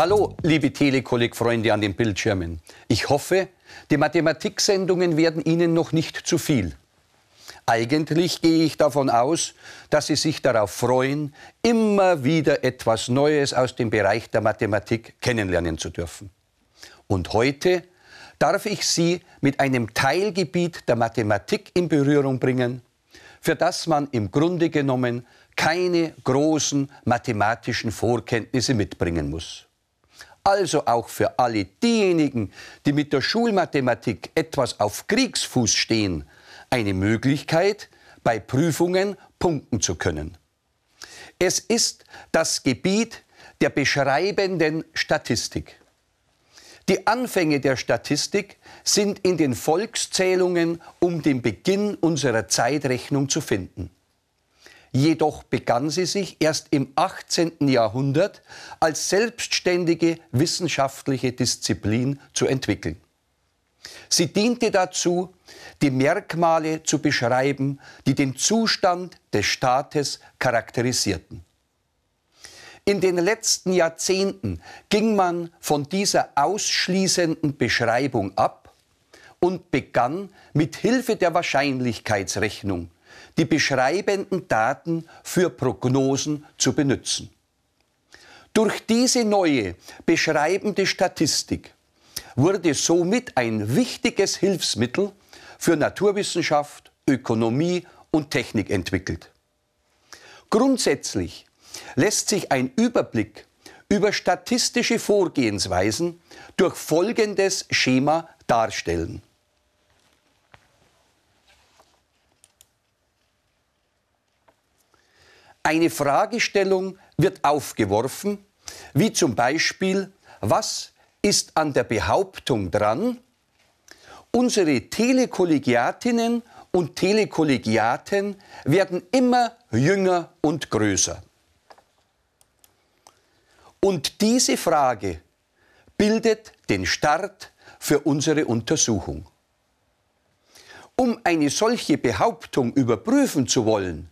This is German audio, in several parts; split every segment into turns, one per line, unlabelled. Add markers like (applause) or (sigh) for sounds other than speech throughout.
Hallo, liebe Telekolleg-Freunde an den Bildschirmen. Ich hoffe, die Mathematiksendungen werden Ihnen noch nicht zu viel. Eigentlich gehe ich davon aus, dass Sie sich darauf freuen, immer wieder etwas Neues aus dem Bereich der Mathematik kennenlernen zu dürfen. Und heute darf ich Sie mit einem Teilgebiet der Mathematik in Berührung bringen, für das man im Grunde genommen keine großen mathematischen Vorkenntnisse mitbringen muss also auch für alle diejenigen, die mit der Schulmathematik etwas auf Kriegsfuß stehen, eine Möglichkeit, bei Prüfungen punkten zu können. Es ist das Gebiet der beschreibenden Statistik. Die Anfänge der Statistik sind in den Volkszählungen um den Beginn unserer Zeitrechnung zu finden. Jedoch begann sie sich erst im 18. Jahrhundert als selbstständige wissenschaftliche Disziplin zu entwickeln. Sie diente dazu, die Merkmale zu beschreiben, die den Zustand des Staates charakterisierten. In den letzten Jahrzehnten ging man von dieser ausschließenden Beschreibung ab und begann mit Hilfe der Wahrscheinlichkeitsrechnung die beschreibenden Daten für Prognosen zu benutzen. Durch diese neue beschreibende Statistik wurde somit ein wichtiges Hilfsmittel für Naturwissenschaft, Ökonomie und Technik entwickelt. Grundsätzlich lässt sich ein Überblick über statistische Vorgehensweisen durch folgendes Schema darstellen. Eine Fragestellung wird aufgeworfen, wie zum Beispiel, was ist an der Behauptung dran, unsere Telekollegiatinnen und Telekollegiaten werden immer jünger und größer. Und diese Frage bildet den Start für unsere Untersuchung. Um eine solche Behauptung überprüfen zu wollen,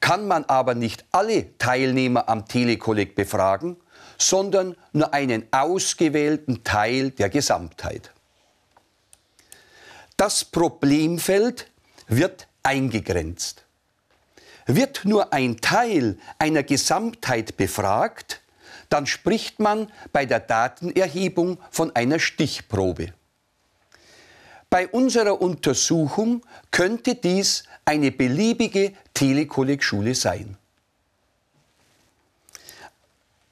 kann man aber nicht alle Teilnehmer am Telekolleg befragen, sondern nur einen ausgewählten Teil der Gesamtheit. Das Problemfeld wird eingegrenzt. Wird nur ein Teil einer Gesamtheit befragt, dann spricht man bei der Datenerhebung von einer Stichprobe. Bei unserer Untersuchung könnte dies eine beliebige Telekollegschule sein.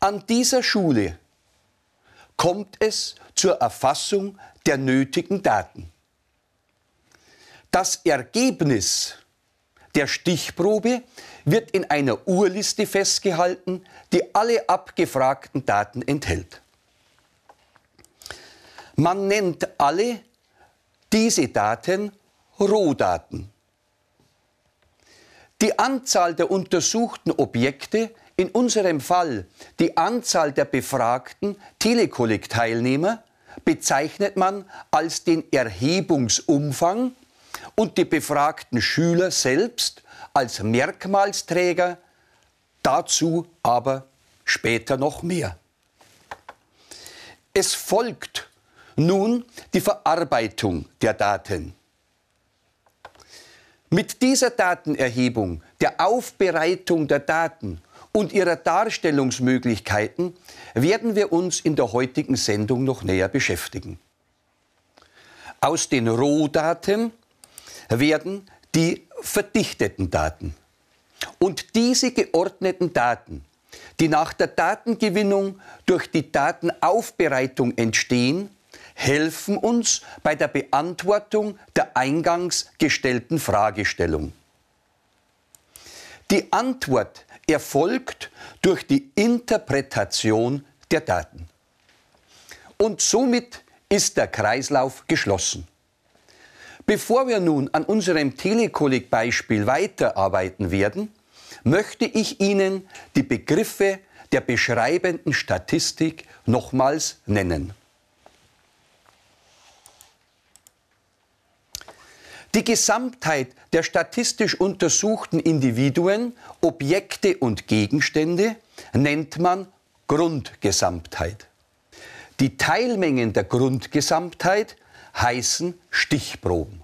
An dieser Schule kommt es zur Erfassung der nötigen Daten. Das Ergebnis der Stichprobe wird in einer Urliste festgehalten, die alle abgefragten Daten enthält. Man nennt alle diese Daten Rohdaten. Die Anzahl der untersuchten Objekte, in unserem Fall die Anzahl der befragten Telekolleg-Teilnehmer, bezeichnet man als den Erhebungsumfang und die befragten Schüler selbst als Merkmalsträger, dazu aber später noch mehr. Es folgt nun die Verarbeitung der Daten. Mit dieser Datenerhebung, der Aufbereitung der Daten und ihrer Darstellungsmöglichkeiten werden wir uns in der heutigen Sendung noch näher beschäftigen. Aus den Rohdaten werden die verdichteten Daten. Und diese geordneten Daten, die nach der Datengewinnung durch die Datenaufbereitung entstehen, helfen uns bei der Beantwortung der eingangs gestellten Fragestellung. Die Antwort erfolgt durch die Interpretation der Daten. Und somit ist der Kreislauf geschlossen. Bevor wir nun an unserem Telekolleg-Beispiel weiterarbeiten werden, möchte ich Ihnen die Begriffe der beschreibenden Statistik nochmals nennen. Die Gesamtheit der statistisch untersuchten Individuen, Objekte und Gegenstände nennt man Grundgesamtheit. Die Teilmengen der Grundgesamtheit heißen Stichproben.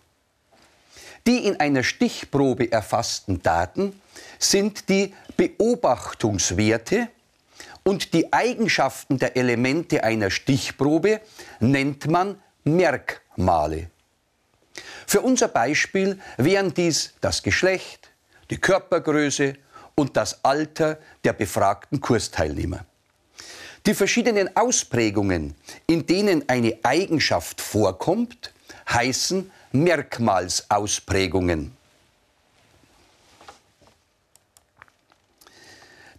Die in einer Stichprobe erfassten Daten sind die Beobachtungswerte und die Eigenschaften der Elemente einer Stichprobe nennt man Merkmale. Für unser Beispiel wären dies das Geschlecht, die Körpergröße und das Alter der befragten Kursteilnehmer. Die verschiedenen Ausprägungen, in denen eine Eigenschaft vorkommt, heißen Merkmalsausprägungen.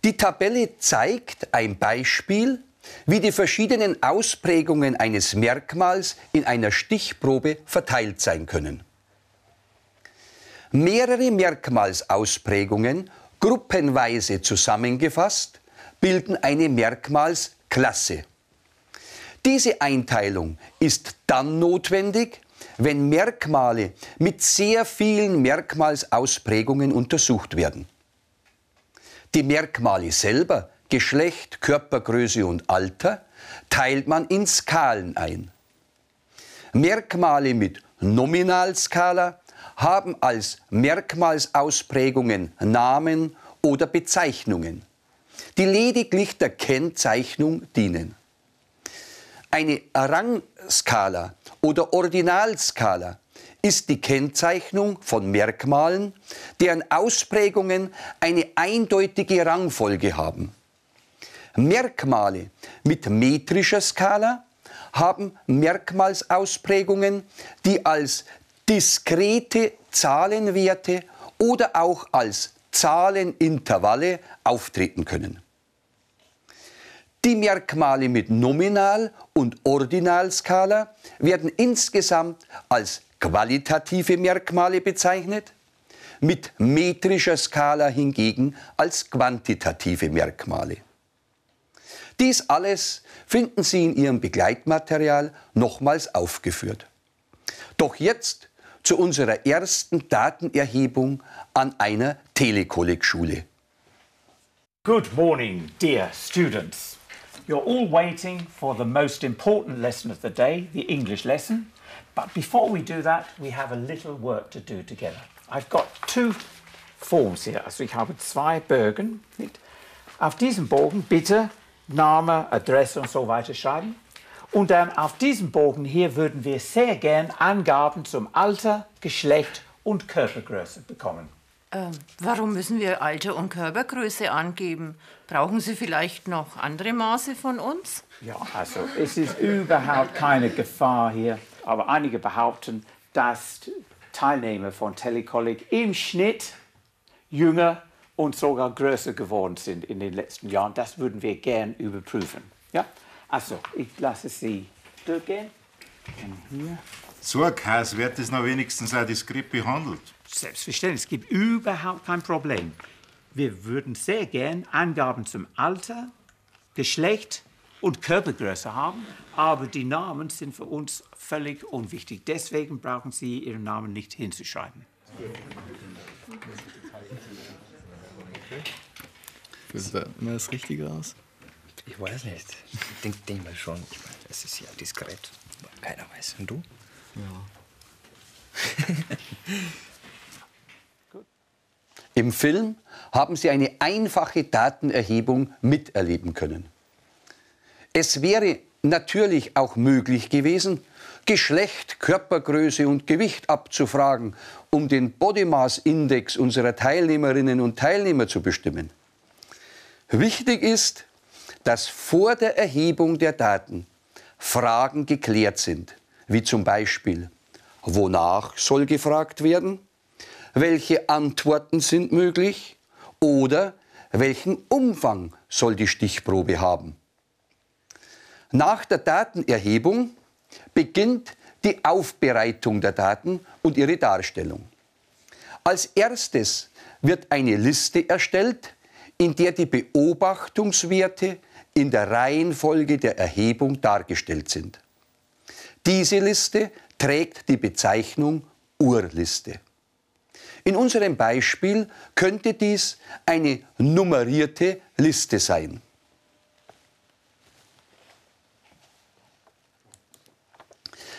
Die Tabelle zeigt ein Beispiel, wie die verschiedenen Ausprägungen eines Merkmals in einer Stichprobe verteilt sein können. Mehrere Merkmalsausprägungen, gruppenweise zusammengefasst, bilden eine Merkmalsklasse. Diese Einteilung ist dann notwendig, wenn Merkmale mit sehr vielen Merkmalsausprägungen untersucht werden. Die Merkmale selber, Geschlecht, Körpergröße und Alter, teilt man in Skalen ein. Merkmale mit Nominalskala haben als Merkmalsausprägungen Namen oder Bezeichnungen, die lediglich der Kennzeichnung dienen. Eine Rangskala oder Ordinalskala ist die Kennzeichnung von Merkmalen, deren Ausprägungen eine eindeutige Rangfolge haben. Merkmale mit metrischer Skala haben Merkmalsausprägungen, die als diskrete Zahlenwerte oder auch als Zahlenintervalle auftreten können. Die Merkmale mit Nominal- und Ordinalskala werden insgesamt als qualitative Merkmale bezeichnet, mit metrischer Skala hingegen als quantitative Merkmale. Dies alles finden Sie in Ihrem Begleitmaterial nochmals aufgeführt. Doch jetzt zu unserer ersten Datenerhebung an einer Telekolleg-Schule.
Good morning, dear students. You're all waiting for the most important lesson of the day, the English lesson. But before we do that, we have a little work to do together. I've got two Forms hier. Also ich habe zwei Bögen. Auf diesem Bogen bitte Name, Adresse und so weiter schreiben. Und dann auf diesem Bogen hier würden wir sehr gern Angaben zum Alter, Geschlecht und Körpergröße bekommen.
Ähm, warum müssen wir Alter und Körpergröße angeben? Brauchen Sie vielleicht noch andere Maße von uns?
Ja, also es ist überhaupt keine Gefahr hier aber einige behaupten, dass Teilnehmer von Telekolleg im Schnitt jünger und sogar größer geworden sind in den letzten Jahren. Das würden wir gern überprüfen. Ja? Also, ich lasse Sie durchgehen.
So Käse wird das noch wenigstens auch diskret behandelt.
Selbstverständlich, es gibt überhaupt kein Problem. Wir würden sehr gern Angaben zum Alter, Geschlecht und Körpergröße haben, aber die Namen sind für uns völlig unwichtig. Deswegen brauchen Sie Ihren Namen nicht hinzuschreiben.
Sieht da immer das Richtige aus?
Ich weiß nicht. Ich denke denk mal schon. Ich meine, es ist ja diskret. Keiner weiß. Und du?
Ja. (laughs)
Im Film haben Sie eine einfache Datenerhebung miterleben können. Es wäre natürlich auch möglich gewesen, Geschlecht, Körpergröße und Gewicht abzufragen, um den Body Mass Index unserer Teilnehmerinnen und Teilnehmer zu bestimmen. Wichtig ist, dass vor der Erhebung der Daten Fragen geklärt sind, wie zum Beispiel, wonach soll gefragt werden, welche Antworten sind möglich oder welchen Umfang soll die Stichprobe haben. Nach der Datenerhebung beginnt die Aufbereitung der Daten und ihre Darstellung. Als erstes wird eine Liste erstellt, in der die Beobachtungswerte in der Reihenfolge der Erhebung dargestellt sind. Diese Liste trägt die Bezeichnung Urliste. In unserem Beispiel könnte dies eine nummerierte Liste sein.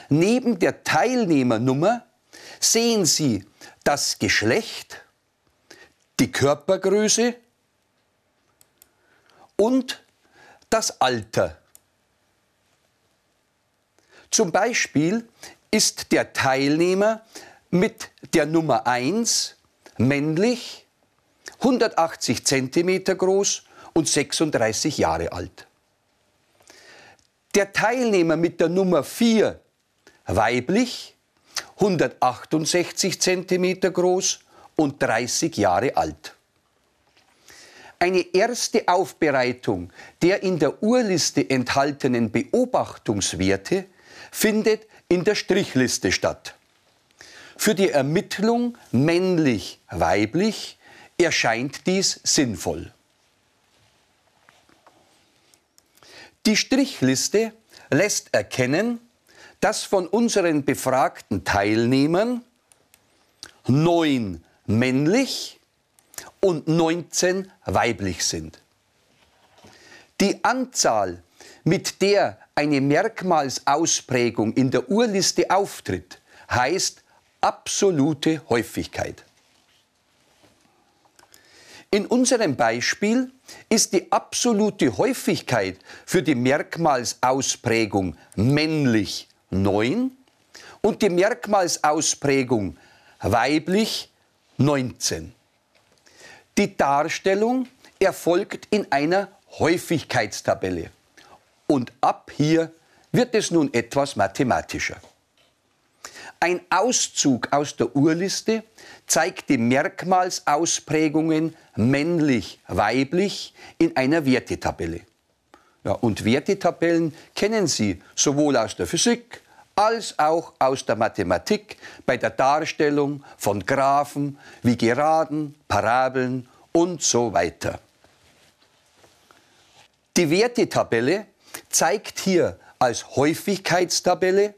Neben der Teilnehmernummer sehen Sie das Geschlecht, die Körpergröße und das Alter. Zum Beispiel ist der Teilnehmer mit der Nummer 1 männlich, 180 cm groß und 36 Jahre alt. Der Teilnehmer mit der Nummer 4 weiblich, 168 cm groß und 30 Jahre alt. Eine erste Aufbereitung der in der Urliste enthaltenen Beobachtungswerte findet in der Strichliste statt. Für die Ermittlung männlich-weiblich erscheint dies sinnvoll. Die Strichliste lässt erkennen, dass von unseren befragten Teilnehmern neun männlich und 19 weiblich sind. Die Anzahl, mit der eine Merkmalsausprägung in der Urliste auftritt, heißt absolute Häufigkeit. In unserem Beispiel ist die absolute Häufigkeit für die Merkmalsausprägung männlich 9 und die Merkmalsausprägung weiblich 19. Die Darstellung erfolgt in einer Häufigkeitstabelle. Und ab hier wird es nun etwas mathematischer. Ein Auszug aus der Urliste zeigt die Merkmalsausprägungen männlich-weiblich in einer Wertetabelle. Ja, und Wertetabellen kennen Sie sowohl aus der Physik als auch aus der Mathematik bei der Darstellung von Graphen wie Geraden, Parabeln und so weiter. Die Wertetabelle zeigt hier als Häufigkeitstabelle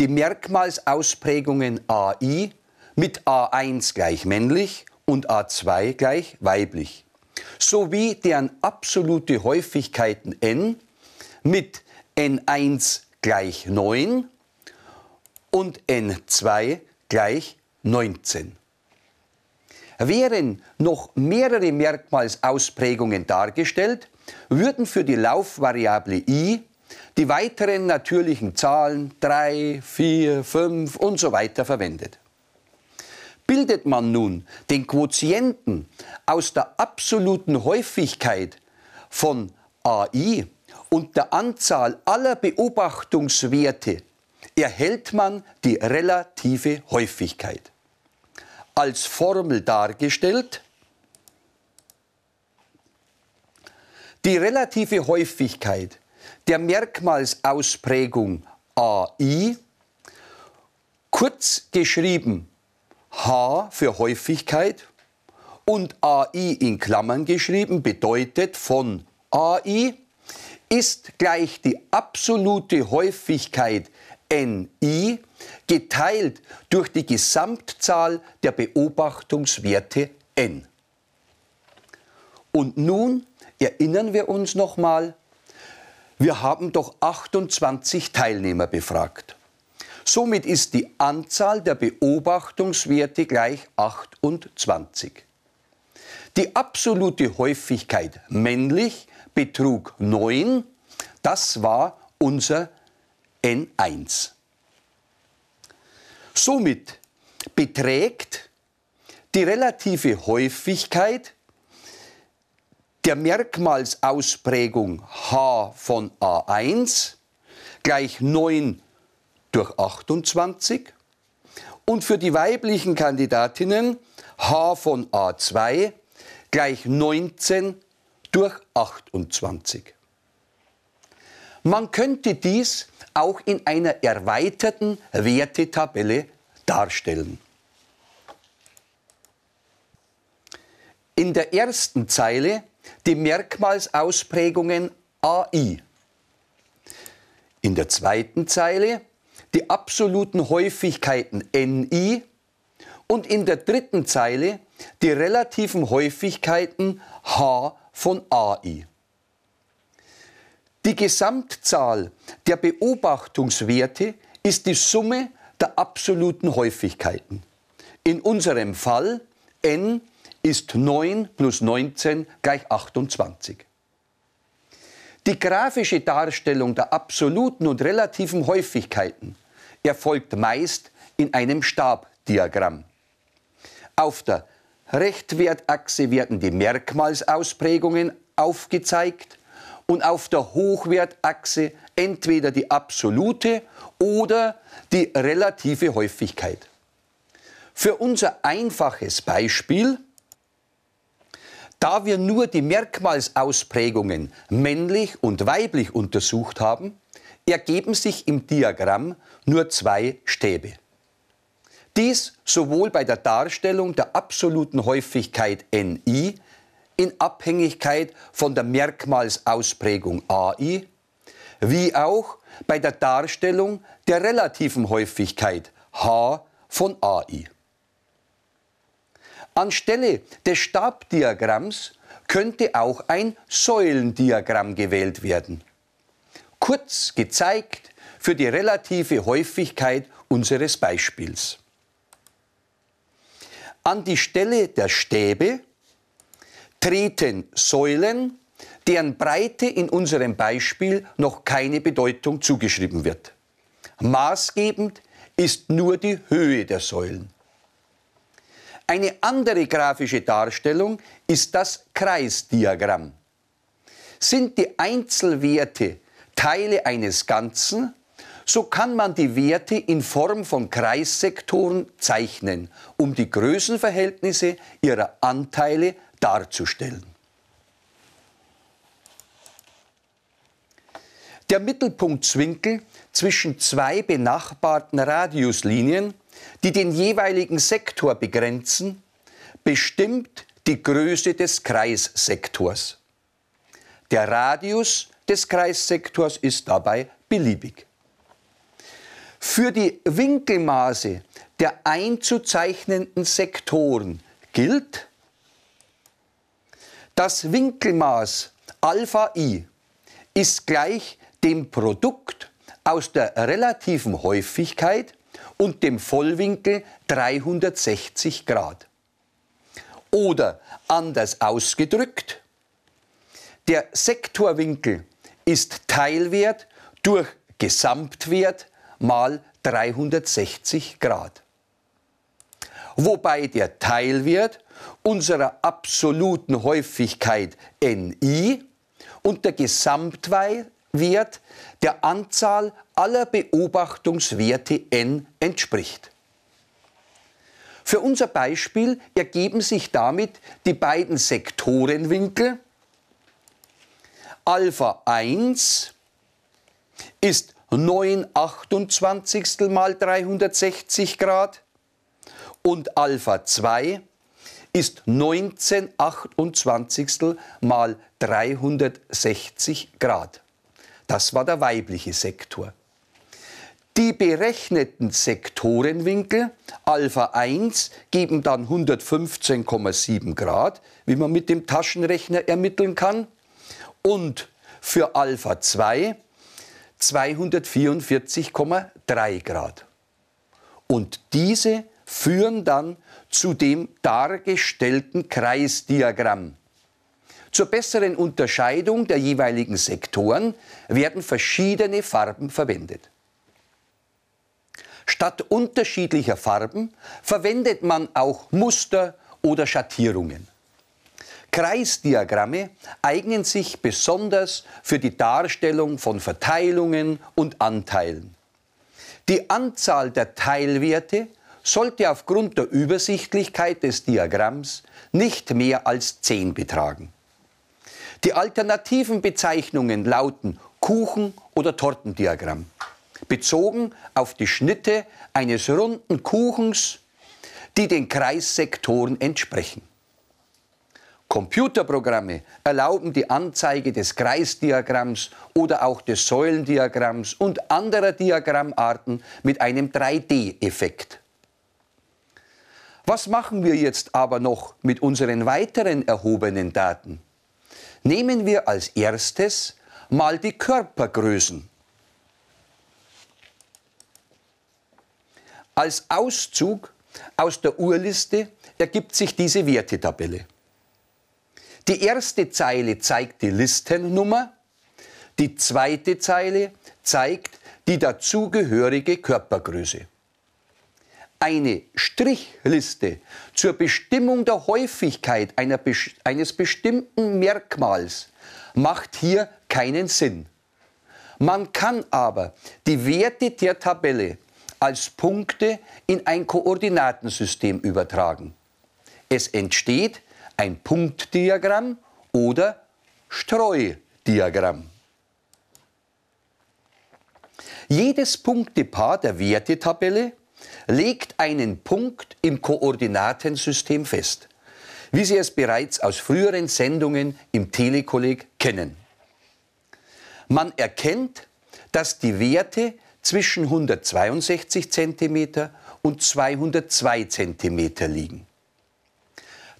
die Merkmalsausprägungen AI mit A1 gleich männlich und A2 gleich weiblich, sowie deren absolute Häufigkeiten n mit n1 gleich 9 und n2 gleich 19. Wären noch mehrere Merkmalsausprägungen dargestellt, würden für die Laufvariable i die weiteren natürlichen Zahlen 3, 4, 5 und so weiter verwendet. Bildet man nun den Quotienten aus der absoluten Häufigkeit von AI und der Anzahl aller Beobachtungswerte, erhält man die relative Häufigkeit. Als Formel dargestellt, die relative Häufigkeit der Merkmalsausprägung AI, kurz geschrieben H für Häufigkeit und AI in Klammern geschrieben, bedeutet von AI ist gleich die absolute Häufigkeit Ni geteilt durch die Gesamtzahl der Beobachtungswerte n. Und nun erinnern wir uns nochmal wir haben doch 28 Teilnehmer befragt. Somit ist die Anzahl der Beobachtungswerte gleich 28. Die absolute Häufigkeit männlich betrug 9. Das war unser N1. Somit beträgt die relative Häufigkeit der Merkmalsausprägung H von A1 gleich 9 durch 28 und für die weiblichen Kandidatinnen H von A2 gleich 19 durch 28. Man könnte dies auch in einer erweiterten Wertetabelle darstellen. in der ersten Zeile die Merkmalsausprägungen AI. In der zweiten Zeile die absoluten Häufigkeiten NI und in der dritten Zeile die relativen Häufigkeiten H von AI. Die Gesamtzahl der Beobachtungswerte ist die Summe der absoluten Häufigkeiten. In unserem Fall n ist 9 plus 19 gleich 28. Die grafische Darstellung der absoluten und relativen Häufigkeiten erfolgt meist in einem Stabdiagramm. Auf der Rechtwertachse werden die Merkmalsausprägungen aufgezeigt und auf der Hochwertachse entweder die absolute oder die relative Häufigkeit. Für unser einfaches Beispiel, da wir nur die Merkmalsausprägungen männlich und weiblich untersucht haben, ergeben sich im Diagramm nur zwei Stäbe. Dies sowohl bei der Darstellung der absoluten Häufigkeit Ni in Abhängigkeit von der Merkmalsausprägung AI, wie auch bei der Darstellung der relativen Häufigkeit H von AI. Anstelle des Stabdiagramms könnte auch ein Säulendiagramm gewählt werden. Kurz gezeigt für die relative Häufigkeit unseres Beispiels. An die Stelle der Stäbe treten Säulen, deren Breite in unserem Beispiel noch keine Bedeutung zugeschrieben wird. Maßgebend ist nur die Höhe der Säulen. Eine andere grafische Darstellung ist das Kreisdiagramm. Sind die Einzelwerte Teile eines Ganzen, so kann man die Werte in Form von Kreissektoren zeichnen, um die Größenverhältnisse ihrer Anteile darzustellen. Der Mittelpunktswinkel zwischen zwei benachbarten Radiuslinien, die den jeweiligen Sektor begrenzen, bestimmt die Größe des Kreissektors. Der Radius des Kreissektors ist dabei beliebig. Für die Winkelmaße der einzuzeichnenden Sektoren gilt, das Winkelmaß Alpha i ist gleich dem Produkt aus der relativen Häufigkeit und dem Vollwinkel 360 Grad. Oder anders ausgedrückt, der Sektorwinkel ist Teilwert durch Gesamtwert mal 360 Grad. Wobei der Teilwert unserer absoluten Häufigkeit Ni und der Gesamtwert der Anzahl aller Beobachtungswerte n entspricht. Für unser Beispiel ergeben sich damit die beiden Sektorenwinkel Alpha 1 ist 9 28 mal 360 Grad und Alpha 2 ist 19 28 mal 360 Grad. Das war der weibliche Sektor. Die berechneten Sektorenwinkel Alpha 1 geben dann 115,7 Grad, wie man mit dem Taschenrechner ermitteln kann. Und für Alpha 2 244,3 Grad. Und diese führen dann zu dem dargestellten Kreisdiagramm. Zur besseren Unterscheidung der jeweiligen Sektoren werden verschiedene Farben verwendet. Statt unterschiedlicher Farben verwendet man auch Muster oder Schattierungen. Kreisdiagramme eignen sich besonders für die Darstellung von Verteilungen und Anteilen. Die Anzahl der Teilwerte sollte aufgrund der Übersichtlichkeit des Diagramms nicht mehr als 10 betragen. Die alternativen Bezeichnungen lauten Kuchen- oder Tortendiagramm, bezogen auf die Schnitte eines runden Kuchens, die den Kreissektoren entsprechen. Computerprogramme erlauben die Anzeige des Kreisdiagramms oder auch des Säulendiagramms und anderer Diagrammarten mit einem 3D-Effekt. Was machen wir jetzt aber noch mit unseren weiteren erhobenen Daten? Nehmen wir als erstes mal die Körpergrößen. Als Auszug aus der Urliste ergibt sich diese Wertetabelle. Die erste Zeile zeigt die Listennummer, die zweite Zeile zeigt die dazugehörige Körpergröße. Eine Strichliste zur Bestimmung der Häufigkeit einer, eines bestimmten Merkmals macht hier keinen Sinn. Man kann aber die Werte der Tabelle als Punkte in ein Koordinatensystem übertragen. Es entsteht ein Punktdiagramm oder Streudiagramm. Jedes Punktepaar der Wertetabelle legt einen Punkt im Koordinatensystem fest, wie Sie es bereits aus früheren Sendungen im Telekolleg kennen. Man erkennt, dass die Werte zwischen 162 cm und 202 cm liegen.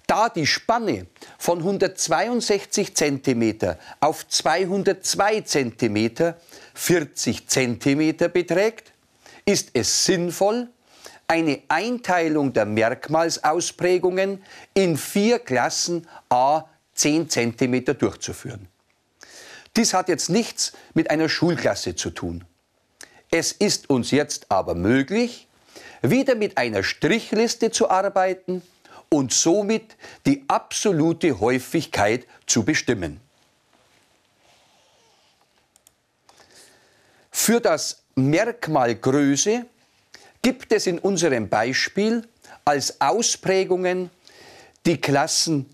Da die Spanne von 162 cm auf 202 cm 40 cm beträgt, ist es sinnvoll, eine Einteilung der Merkmalsausprägungen in vier Klassen a 10 cm durchzuführen. Dies hat jetzt nichts mit einer Schulklasse zu tun. Es ist uns jetzt aber möglich, wieder mit einer Strichliste zu arbeiten und somit die absolute Häufigkeit zu bestimmen. Für das Merkmal Größe gibt es in unserem Beispiel als Ausprägungen die Klassen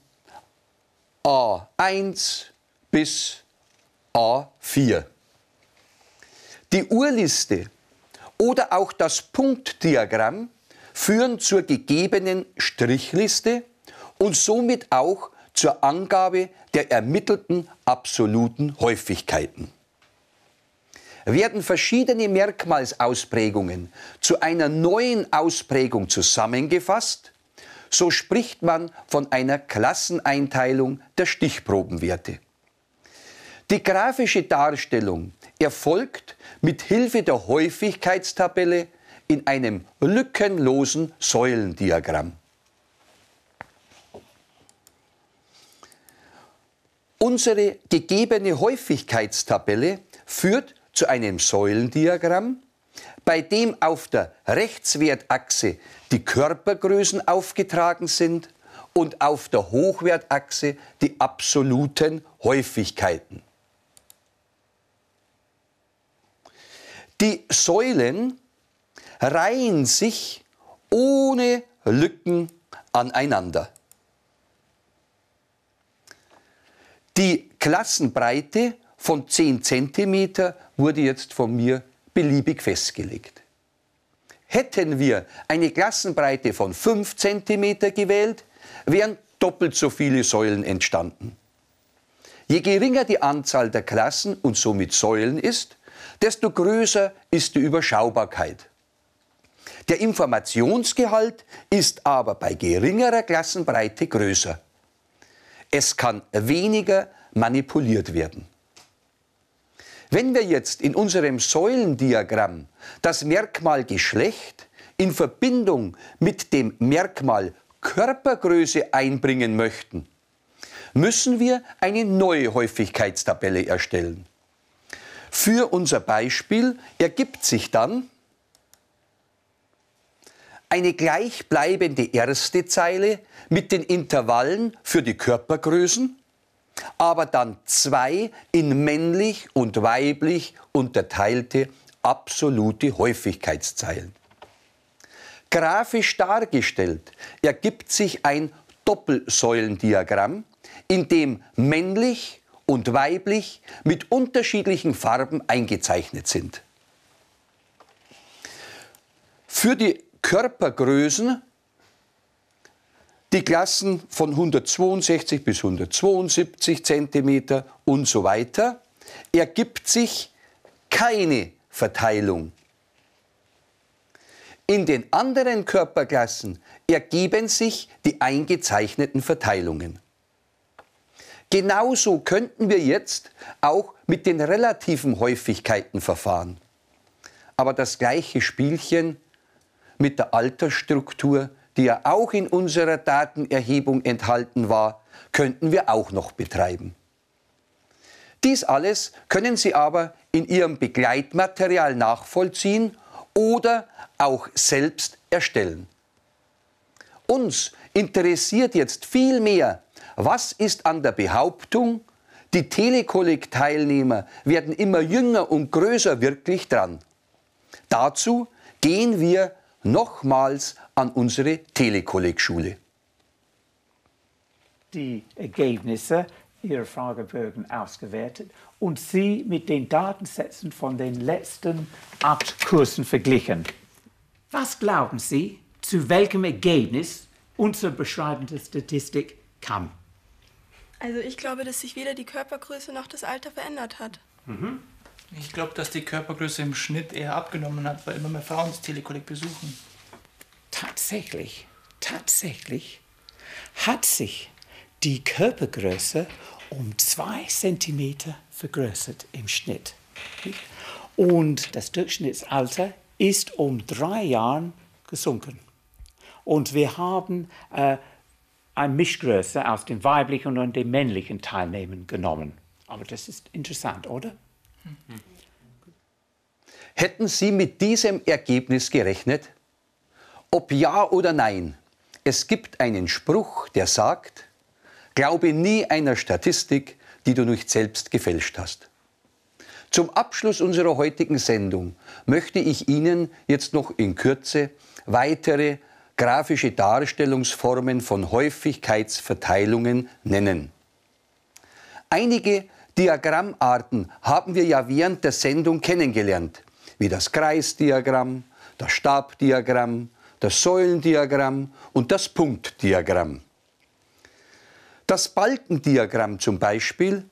A1 bis A4. Die Urliste oder auch das Punktdiagramm führen zur gegebenen Strichliste und somit auch zur Angabe der ermittelten absoluten Häufigkeiten. Werden verschiedene Merkmalsausprägungen zu einer neuen Ausprägung zusammengefasst, so spricht man von einer Klasseneinteilung der Stichprobenwerte. Die grafische Darstellung erfolgt mit Hilfe der Häufigkeitstabelle in einem lückenlosen Säulendiagramm. Unsere gegebene Häufigkeitstabelle führt zu einem Säulendiagramm, bei dem auf der Rechtswertachse die Körpergrößen aufgetragen sind und auf der Hochwertachse die absoluten Häufigkeiten. Die Säulen reihen sich ohne Lücken aneinander. Die Klassenbreite von 10 cm wurde jetzt von mir beliebig festgelegt. Hätten wir eine Klassenbreite von 5 cm gewählt, wären doppelt so viele Säulen entstanden. Je geringer die Anzahl der Klassen und somit Säulen ist, desto größer ist die Überschaubarkeit. Der Informationsgehalt ist aber bei geringerer Klassenbreite größer. Es kann weniger manipuliert werden. Wenn wir jetzt in unserem Säulendiagramm das Merkmal Geschlecht in Verbindung mit dem Merkmal Körpergröße einbringen möchten, müssen wir eine neue Häufigkeitstabelle erstellen. Für unser Beispiel ergibt sich dann eine gleichbleibende erste Zeile mit den Intervallen für die Körpergrößen, aber dann zwei in männlich und weiblich unterteilte absolute Häufigkeitszeilen. Grafisch dargestellt ergibt sich ein Doppelsäulendiagramm, in dem männlich und weiblich mit unterschiedlichen Farben eingezeichnet sind. Für die Körpergrößen die Klassen von 162 bis 172 cm und so weiter, ergibt sich keine Verteilung. In den anderen Körperklassen ergeben sich die eingezeichneten Verteilungen. Genauso könnten wir jetzt auch mit den relativen Häufigkeiten verfahren. Aber das gleiche Spielchen mit der Altersstruktur, die ja auch in unserer Datenerhebung enthalten war, könnten wir auch noch betreiben. Dies alles können Sie aber in Ihrem Begleitmaterial nachvollziehen oder auch selbst erstellen. Uns interessiert jetzt viel mehr, was ist an der Behauptung, die Telekolleg-Teilnehmer werden immer jünger und größer wirklich dran. Dazu gehen wir nochmals an unsere Telekolleg-Schule.
Die Ergebnisse Ihrer Fragebögen ausgewertet und sie mit den Datensätzen von den letzten acht Kursen verglichen. Was glauben Sie, zu welchem Ergebnis unsere beschreibende Statistik kam?
Also ich glaube, dass sich weder die Körpergröße noch das Alter verändert hat.
Ich glaube, dass die Körpergröße im Schnitt eher abgenommen hat, weil immer mehr Frauen das Telekolleg besuchen.
Tatsächlich, tatsächlich hat sich die Körpergröße um zwei Zentimeter vergrößert im Schnitt. Und das Durchschnittsalter ist um drei Jahren gesunken. Und wir haben äh, eine Mischgröße aus den weiblichen und den männlichen Teilnehmern genommen. Aber das ist interessant, oder?
Hätten Sie mit diesem Ergebnis gerechnet? Ob ja oder nein, es gibt einen Spruch, der sagt, glaube nie einer Statistik, die du nicht selbst gefälscht hast. Zum Abschluss unserer heutigen Sendung möchte ich Ihnen jetzt noch in Kürze weitere grafische Darstellungsformen von Häufigkeitsverteilungen nennen. Einige Diagrammarten haben wir ja während der Sendung kennengelernt, wie das Kreisdiagramm, das Stabdiagramm, das Säulendiagramm und das Punktdiagramm. Das Balkendiagramm zum Beispiel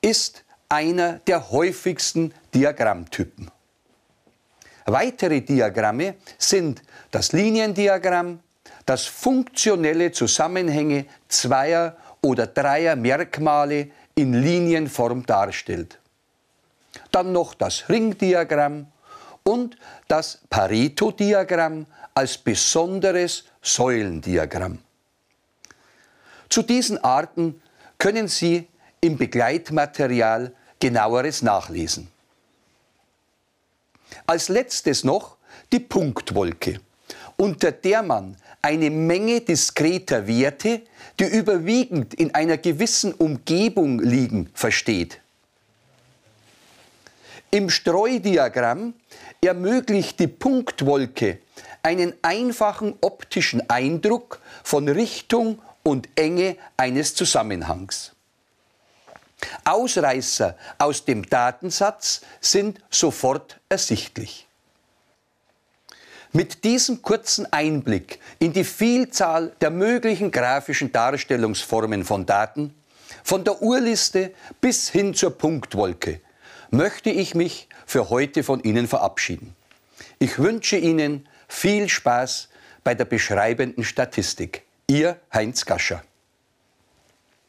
ist einer der häufigsten Diagrammtypen. Weitere Diagramme sind das Liniendiagramm, das funktionelle Zusammenhänge zweier oder dreier Merkmale in Linienform darstellt. Dann noch das Ringdiagramm und das Pareto-Diagramm als besonderes Säulendiagramm. Zu diesen Arten können Sie im Begleitmaterial genaueres nachlesen. Als letztes noch die Punktwolke, unter der man eine Menge diskreter Werte, die überwiegend in einer gewissen Umgebung liegen, versteht. Im Streudiagramm ermöglicht die Punktwolke einen einfachen optischen Eindruck von Richtung und Enge eines Zusammenhangs. Ausreißer aus dem Datensatz sind sofort ersichtlich. Mit diesem kurzen Einblick in die Vielzahl der möglichen grafischen Darstellungsformen von Daten, von der Urliste bis hin zur Punktwolke, möchte ich mich für heute von Ihnen verabschieden. Ich wünsche Ihnen viel Spaß bei der beschreibenden Statistik. Ihr Heinz Gascher.